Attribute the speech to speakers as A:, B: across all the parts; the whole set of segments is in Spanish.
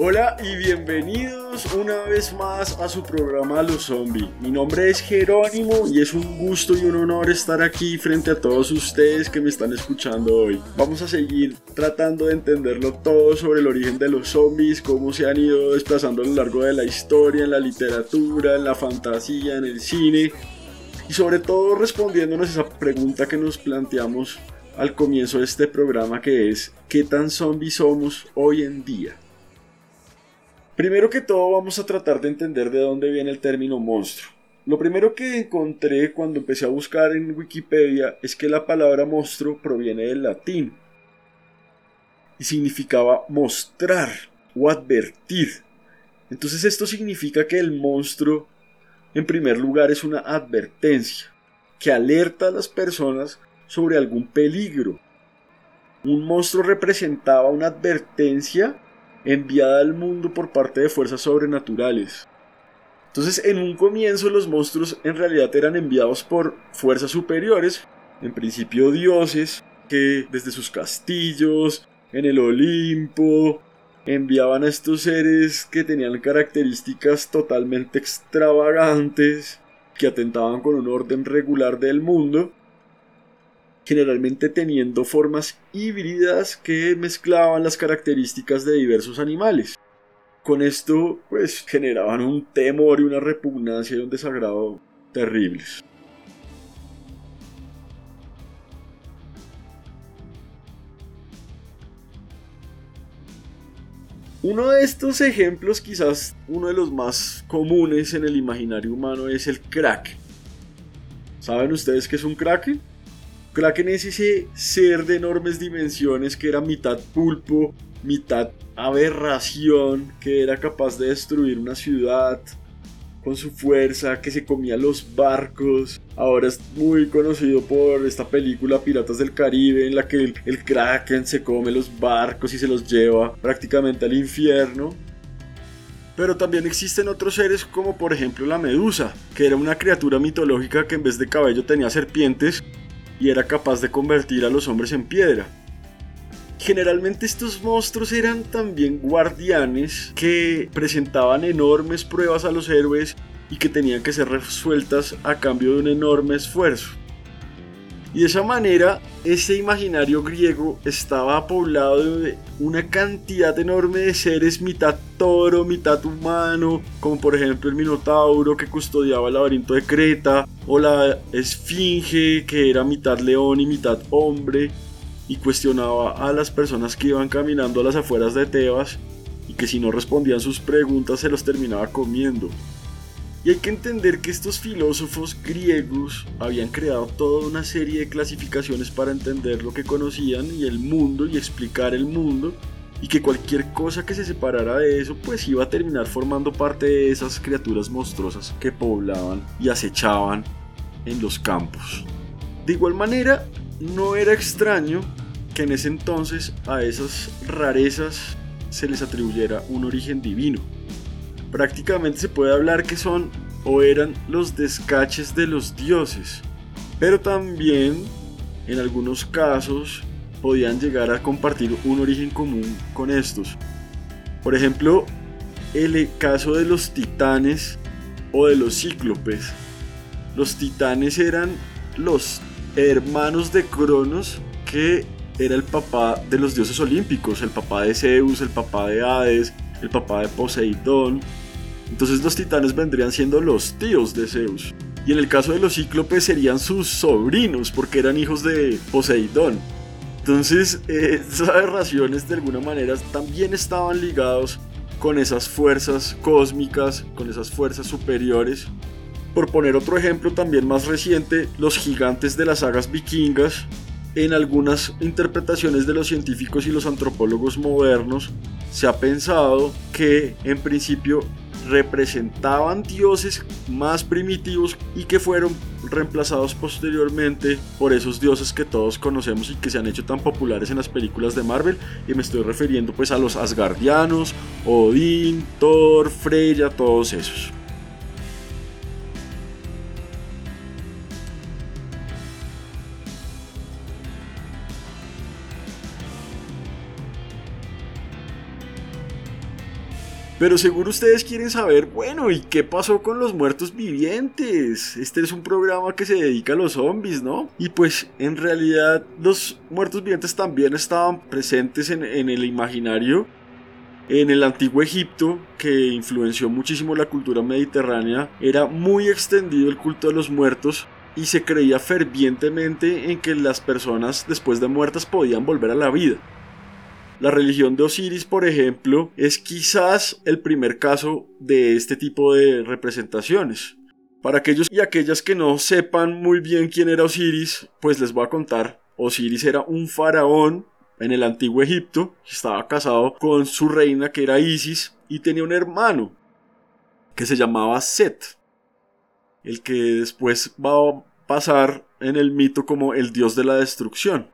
A: Hola y bienvenidos una vez más a su programa Los Zombies. Mi nombre es Jerónimo y es un gusto y un honor estar aquí frente a todos ustedes que me están escuchando hoy. Vamos a seguir tratando de entenderlo todo sobre el origen de los zombies, cómo se han ido desplazando a lo largo de la historia, en la literatura, en la fantasía, en el cine y sobre todo respondiéndonos esa pregunta que nos planteamos al comienzo de este programa que es ¿qué tan zombies somos hoy en día? Primero que todo vamos a tratar de entender de dónde viene el término monstruo. Lo primero que encontré cuando empecé a buscar en Wikipedia es que la palabra monstruo proviene del latín y significaba mostrar o advertir. Entonces esto significa que el monstruo en primer lugar es una advertencia que alerta a las personas sobre algún peligro. Un monstruo representaba una advertencia enviada al mundo por parte de fuerzas sobrenaturales. Entonces, en un comienzo los monstruos en realidad eran enviados por fuerzas superiores, en principio dioses, que desde sus castillos, en el Olimpo, enviaban a estos seres que tenían características totalmente extravagantes, que atentaban con un orden regular del mundo, generalmente teniendo formas híbridas que mezclaban las características de diversos animales. Con esto, pues, generaban un temor y una repugnancia y un desagrado terribles. Uno de estos ejemplos, quizás uno de los más comunes en el imaginario humano, es el crack. ¿Saben ustedes qué es un crack? Kraken es ese ser de enormes dimensiones que era mitad pulpo, mitad aberración, que era capaz de destruir una ciudad con su fuerza, que se comía los barcos. Ahora es muy conocido por esta película Piratas del Caribe en la que el, Kraken se come los barcos y se los lleva prácticamente al infierno. Pero también existen otros seres como por ejemplo la medusa, que era una criatura mitológica que en vez de cabello tenía serpientes y era capaz de convertir a los hombres en piedra. Generalmente estos monstruos eran también guardianes que presentaban enormes pruebas a los héroes y que tenían que ser resueltas a cambio de un enorme esfuerzo. Y de esa manera, ese imaginario griego estaba poblado de una cantidad enorme de seres mitad toro, mitad humano, como por ejemplo el Minotauro que custodiaba el laberinto de Creta, o la Esfinge que era mitad león y mitad hombre, y cuestionaba a las personas que iban caminando a las afueras de Tebas y que si no respondían sus preguntas se los terminaba comiendo. Y hay que entender que estos filósofos griegos habían creado toda una serie de clasificaciones para entender lo que conocían y el mundo y explicar el mundo y que cualquier cosa que se separara de eso pues iba a terminar formando parte de esas criaturas monstruosas que poblaban y acechaban en los campos. De igual manera, no era extraño que en ese entonces a esas rarezas se les atribuyera un origen divino prácticamente se puede hablar que son o eran los descaches de los dioses. Pero también en algunos casos podían llegar a compartir un origen común con estos. Por ejemplo, el caso de los titanes o de los cíclopes. Los titanes eran los hermanos de Cronos que era el papá de los dioses olímpicos, el papá de Zeus, el papá de Hades, el papá de Poseidón. Entonces los titanes vendrían siendo los tíos de Zeus. Y en el caso de los cíclopes serían sus sobrinos, porque eran hijos de Poseidón. Entonces, eh, esas aberraciones de alguna manera también estaban ligados con esas fuerzas cósmicas, con esas fuerzas superiores. Por poner otro ejemplo también más reciente, los gigantes de las sagas vikingas, en algunas interpretaciones de los científicos y los antropólogos modernos, se ha pensado que en principio representaban dioses más primitivos y que fueron reemplazados posteriormente por esos dioses que todos conocemos y que se han hecho tan populares en las películas de Marvel y me estoy refiriendo pues a los Asgardianos, Odín, Thor, Freya, todos esos. Pero seguro ustedes quieren saber, bueno, ¿y qué pasó con los muertos vivientes? Este es un programa que se dedica a los zombies, ¿no? Y pues en realidad los muertos vivientes también estaban presentes en, el imaginario. En el antiguo Egipto, que influenció muchísimo la cultura mediterránea, era muy extendido el culto de los muertos y se creía fervientemente en que las personas después de muertas podían volver a la vida. La religión de Osiris, por ejemplo, es quizás el primer caso de este tipo de representaciones. Para aquellos y aquellas que no sepan muy bien quién era Osiris, pues les voy a contar. Osiris era un faraón en el antiguo Egipto, estaba casado con su reina que era Isis y tenía un hermano que se llamaba Set, el que después va a pasar en el mito como el dios de la destrucción.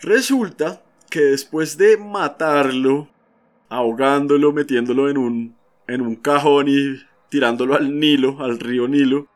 A: Resulta que después de matarlo, ahogándolo, metiéndolo en un, en un cajón y tirándolo al Nilo, al río Nilo,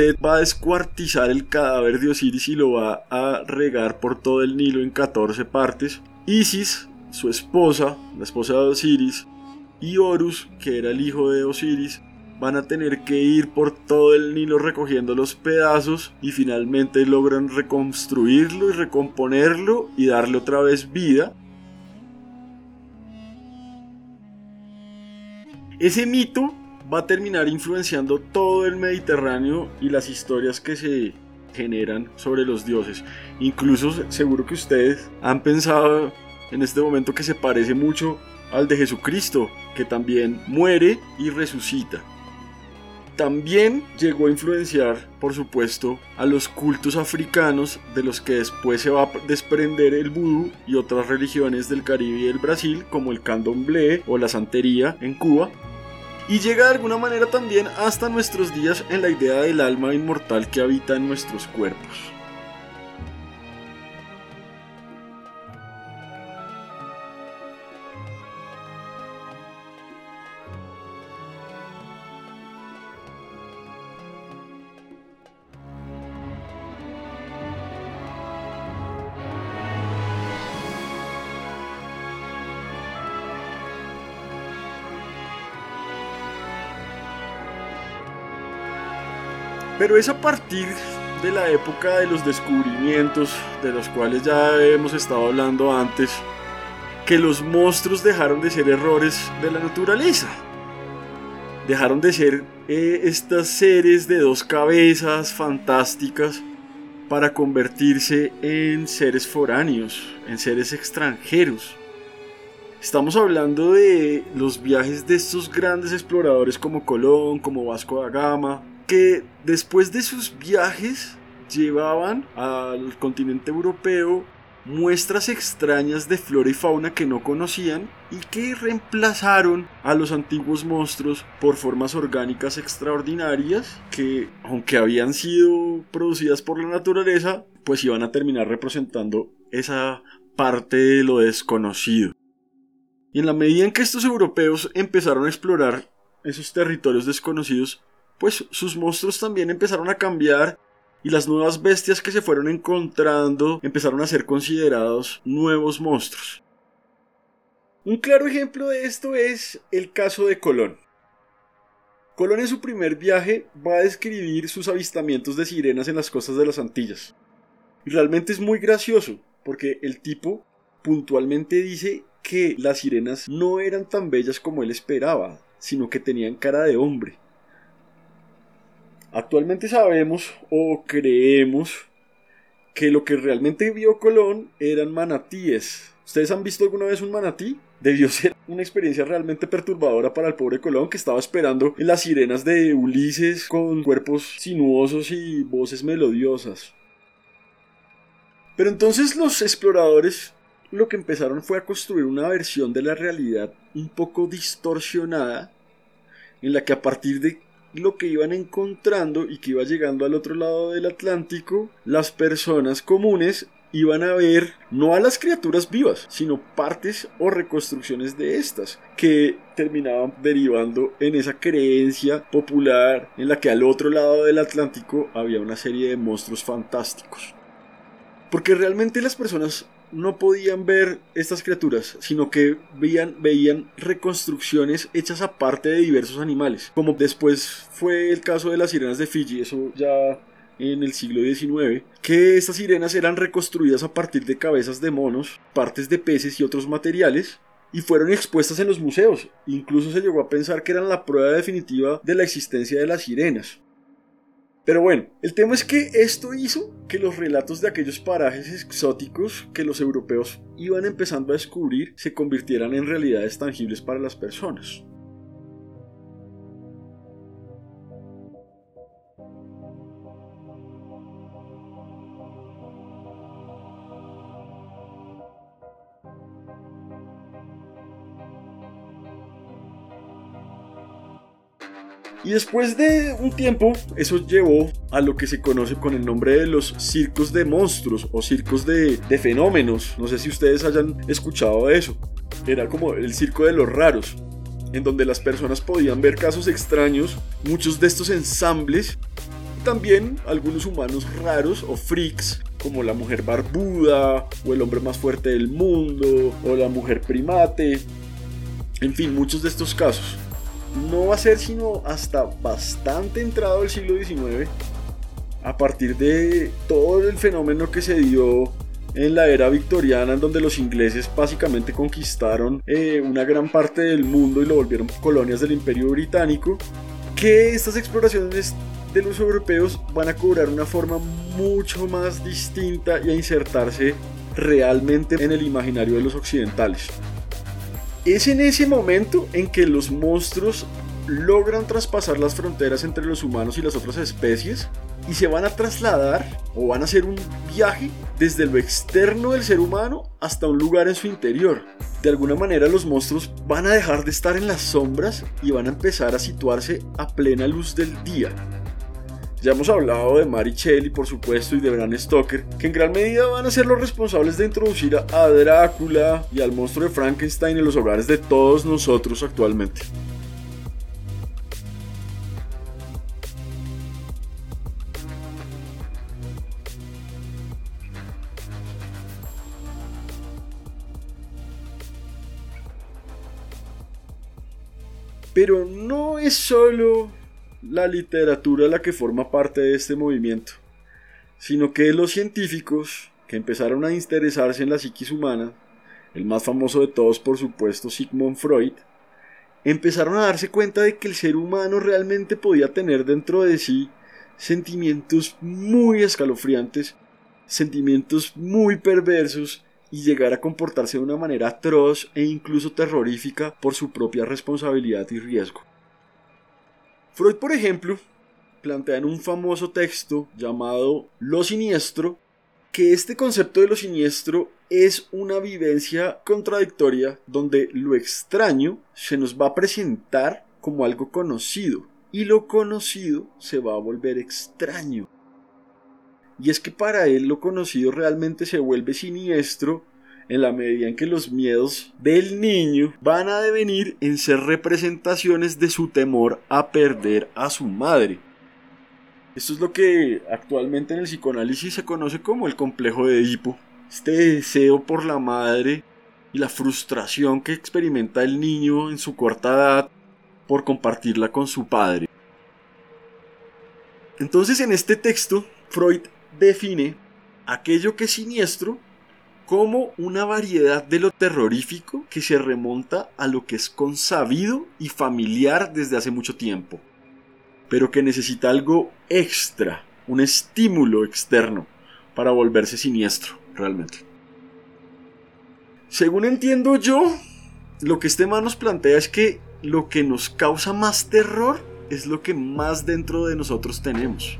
A: Set va a descuartizar el cadáver de Osiris y lo va a regar por todo el Nilo en 14 partes. Isis, su esposa, la esposa de Osiris, y Horus, que era el hijo de Osiris, van a tener que ir por todo el Nilo recogiendo los pedazos y finalmente logran reconstruirlo y recomponerlo y darle otra vez vida. Ese mito va a terminar influenciando todo el Mediterráneo y las historias que se generan sobre los dioses. Incluso seguro que ustedes han pensado en este momento que se parece mucho al de Jesucristo, que también muere y resucita. También llegó a influenciar, por supuesto, a los cultos africanos de los que después se va a desprender el vudú y otras religiones del Caribe y del Brasil, como el candomblé o la santería en Cuba, y llega de alguna manera también hasta nuestros días en la idea del alma inmortal que habita en nuestros cuerpos. Pero es a partir de la época de los descubrimientos, de los cuales ya hemos estado hablando antes, que los monstruos dejaron de ser errores de la naturaleza. Dejaron de ser eh, estas seres de dos cabezas fantásticas para convertirse en seres foráneos, en seres extranjeros. Estamos hablando de los viajes de estos grandes exploradores como Colón, como Vasco da Gama, que después de sus viajes llevaban al continente europeo muestras extrañas de flora y fauna que no conocían y que reemplazaron a los antiguos monstruos por formas orgánicas extraordinarias que, aunque habían sido producidas por la naturaleza, pues iban a terminar representando esa parte de lo desconocido. Y en la medida en que estos europeos empezaron a explorar esos territorios desconocidos, pues sus monstruos también empezaron a cambiar y las nuevas bestias que se fueron encontrando empezaron a ser considerados nuevos monstruos. Un claro ejemplo de esto es el caso de Colón. Colón en su primer viaje va a describir sus avistamientos de sirenas en las costas de las Antillas. Y realmente es muy gracioso, porque el tipo puntualmente dice que las sirenas no eran tan bellas como él esperaba, sino que tenían cara de hombre. Actualmente sabemos o creemos que lo que realmente vio Colón eran manatíes. ¿Ustedes han visto alguna vez un manatí? Debió ser una experiencia realmente perturbadora para el pobre Colón que estaba esperando en las sirenas de Ulises con cuerpos sinuosos y voces melodiosas. Pero entonces los exploradores lo que empezaron fue a construir una versión de la realidad un poco distorsionada, en la que a partir de lo que iban encontrando y que iba llegando al otro lado del Atlántico, las personas comunes iban a ver no a las criaturas vivas, sino partes o reconstrucciones de estas, que terminaban derivando en esa creencia popular en la que al otro lado del Atlántico había una serie de monstruos fantásticos. Porque realmente las personas no podían ver estas criaturas, sino que veían, veían reconstrucciones hechas aparte de diversos animales, como después fue el caso de las sirenas de Fiji, eso ya en el siglo XIX, que estas sirenas eran reconstruidas a partir de cabezas de monos, partes de peces y otros materiales, y fueron expuestas en los museos. Incluso se llegó a pensar que eran la prueba definitiva de la existencia de las sirenas. Pero bueno, el tema es que esto hizo que los relatos de aquellos parajes exóticos que los europeos iban empezando a descubrir se convirtieran en realidades tangibles para las personas. Y después de un tiempo, eso llevó a lo que se conoce con el nombre de los circos de monstruos o circos de, fenómenos. No sé si ustedes hayan escuchado eso. Era como el circo de los raros, en donde las personas podían ver casos extraños, muchos de estos ensambles, también algunos humanos raros o freaks, como la mujer barbuda, o el hombre más fuerte del mundo, o la mujer primate, en fin, muchos de estos casos no va a ser sino hasta bastante entrado el siglo XIX, a partir de todo el fenómeno que se dio en la era victoriana, en donde los ingleses básicamente conquistaron eh, una gran parte del mundo y lo volvieron colonias del imperio británico, que estas exploraciones de los europeos van a cobrar una forma mucho más distinta y a insertarse realmente en el imaginario de los occidentales. Es en ese momento en que los monstruos logran traspasar las fronteras entre los humanos y las otras especies y se van a trasladar o van a hacer un viaje desde lo externo del ser humano hasta un lugar en su interior. De alguna manera los monstruos van a dejar de estar en las sombras y van a empezar a situarse a plena luz del día. Ya hemos hablado de Mary Shelley, por supuesto, y de Bram Stoker, que en gran medida van a ser los responsables de introducir a Drácula y al monstruo de Frankenstein en los hogares de todos nosotros actualmente. Pero no es solo la literatura la que forma parte de este movimiento, sino que los científicos que empezaron a interesarse en la psiquis humana, el más famoso de todos por supuesto Sigmund Freud, empezaron a darse cuenta de que el ser humano realmente podía tener dentro de sí sentimientos muy escalofriantes, sentimientos muy perversos y llegar a comportarse de una manera atroz e incluso terrorífica por su propia responsabilidad y riesgo. Freud, por ejemplo, plantea en un famoso texto llamado Lo siniestro que este concepto de lo siniestro es una vivencia contradictoria donde lo extraño se nos va a presentar como algo conocido y lo conocido se va a volver extraño. Y es que para él lo conocido realmente se vuelve siniestro en la medida en que los miedos del niño van a devenir en ser representaciones de su temor a perder a su madre. Esto es lo que actualmente en el psicoanálisis se conoce como el complejo de Edipo. Este deseo por la madre y la frustración que experimenta el niño en su corta edad por compartirla con su padre. Entonces en este texto, Freud define aquello que es siniestro como una variedad de lo terrorífico que se remonta a lo que es consabido y familiar desde hace mucho tiempo, pero que necesita algo extra, un estímulo externo para volverse siniestro realmente. Según entiendo yo, lo que este man nos plantea es que lo que nos causa más terror es lo que más dentro de nosotros tenemos.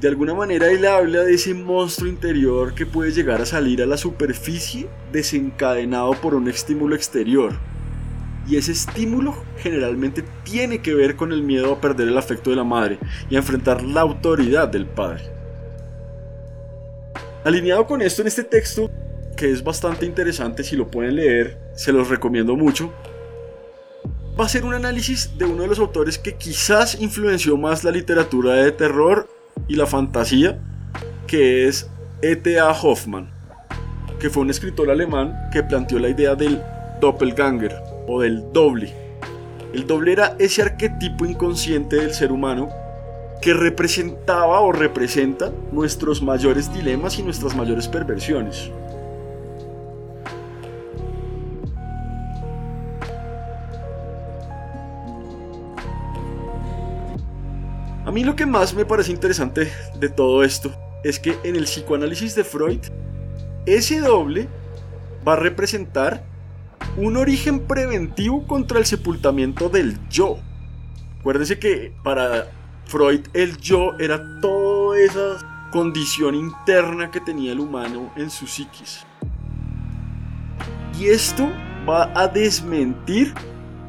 A: De alguna manera él habla de ese monstruo interior que puede llegar a salir a la superficie desencadenado por un estímulo exterior. Y ese estímulo generalmente tiene que ver con el miedo a perder el afecto de la madre y a enfrentar la autoridad del padre. Alineado con esto en este texto, que es bastante interesante si lo pueden leer, se los recomiendo mucho, va a ser un análisis de uno de los autores que quizás influenció más la literatura de terror y la fantasía, que es E.T.A. Hoffman, que fue un escritor alemán que planteó la idea del doppelganger o del doble. El doble era ese arquetipo inconsciente del ser humano que representaba o representa nuestros mayores dilemas y nuestras mayores perversiones. A mí lo que más me parece interesante de todo esto es que en el psicoanálisis de Freud, ese doble va a representar un origen preventivo contra el sepultamiento del yo. Acuérdense que para Freud el yo era toda esa condición interna que tenía el humano en su psiquis. Y esto va a desmentir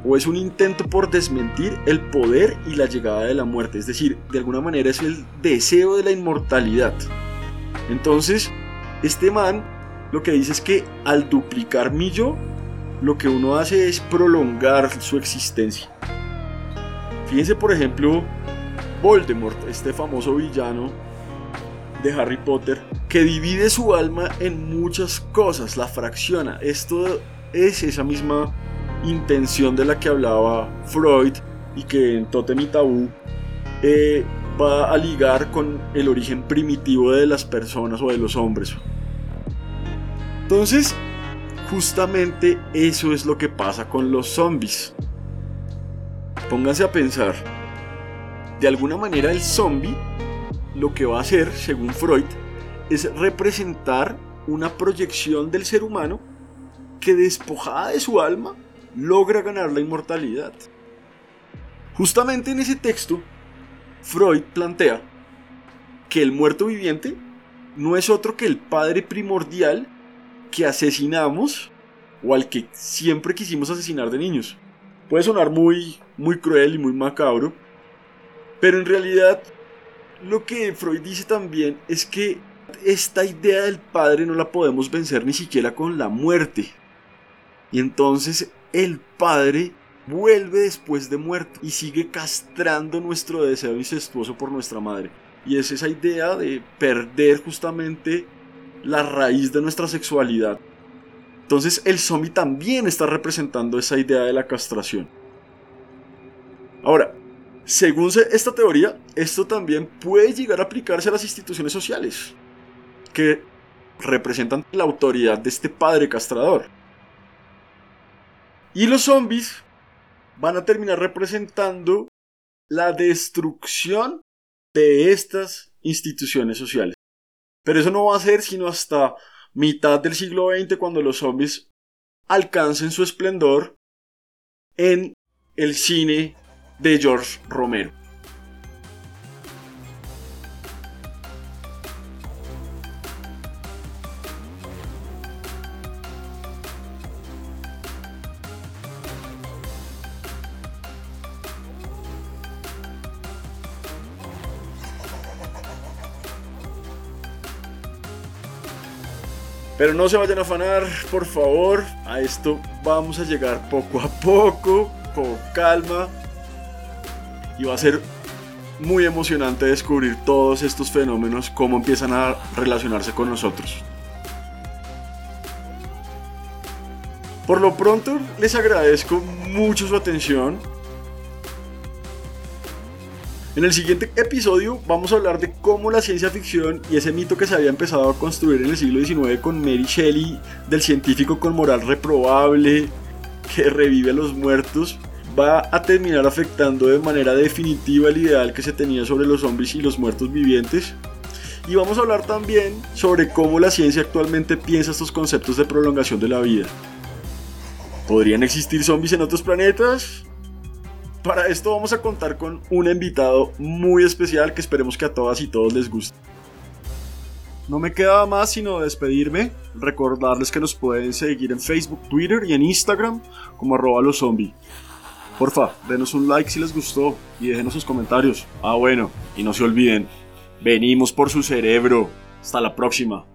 A: o es un intento por desmentir el poder y la llegada de la muerte. Es decir, de alguna manera es el deseo de la inmortalidad. Entonces, este man lo que dice es que al duplicar mi yo, lo que uno hace es prolongar su existencia. Fíjense, por ejemplo, Voldemort, este famoso villano de Harry Potter, que divide su alma en muchas cosas, la fracciona. Esto es esa misma intención de la que hablaba Freud y que en Totem y Tabú eh, va a ligar con el origen primitivo de las personas o de los hombres. Entonces, justamente eso es lo que pasa con los zombies. Pónganse a pensar. De alguna manera el zombie lo que va a hacer, según Freud, es representar una proyección del ser humano que despojada de su alma logra ganar la inmortalidad. Justamente en ese texto, Freud plantea que el muerto viviente no es otro que el padre primordial que asesinamos o al que siempre quisimos asesinar de niños. Puede sonar muy, muy cruel y muy macabro, pero en realidad lo que Freud dice también es que esta idea del padre no la podemos vencer ni siquiera con la muerte. Y entonces el padre vuelve después de muerto y sigue castrando nuestro deseo incestuoso por nuestra madre. Y es esa idea de perder justamente la raíz de nuestra sexualidad. Entonces el zombie también está representando esa idea de la castración. Ahora, según esta teoría, esto también puede llegar a aplicarse a las instituciones sociales, que representan la autoridad de este padre castrador. Y los zombies van a terminar representando la destrucción de estas instituciones sociales. Pero eso no va a ser sino hasta mitad del siglo XX cuando los zombies alcancen su esplendor en el cine de George Romero. Pero no se vayan a afanar, por favor. A esto vamos a llegar poco a poco, con calma. Y va a ser muy emocionante descubrir todos estos fenómenos, cómo empiezan a relacionarse con nosotros. Por lo pronto, les agradezco mucho su atención. En el siguiente episodio vamos a hablar de cómo la ciencia ficción y ese mito que se había empezado a construir en el siglo XIX con Mary Shelley del científico con moral reprobable que revive a los muertos va a terminar afectando de manera definitiva el ideal que se tenía sobre los zombies y los muertos vivientes. Y vamos a hablar también sobre cómo la ciencia actualmente piensa estos conceptos de prolongación de la vida. ¿Podrían existir zombies en otros planetas? Para esto vamos a contar con un invitado muy especial que esperemos que a todas y todos les guste. No me queda más sino despedirme, recordarles que nos pueden seguir en Facebook, Twitter y en Instagram como arroba los zombies. Porfa, denos un like si les gustó y déjenos sus comentarios. Ah bueno, y no se olviden, venimos por su cerebro. Hasta la próxima.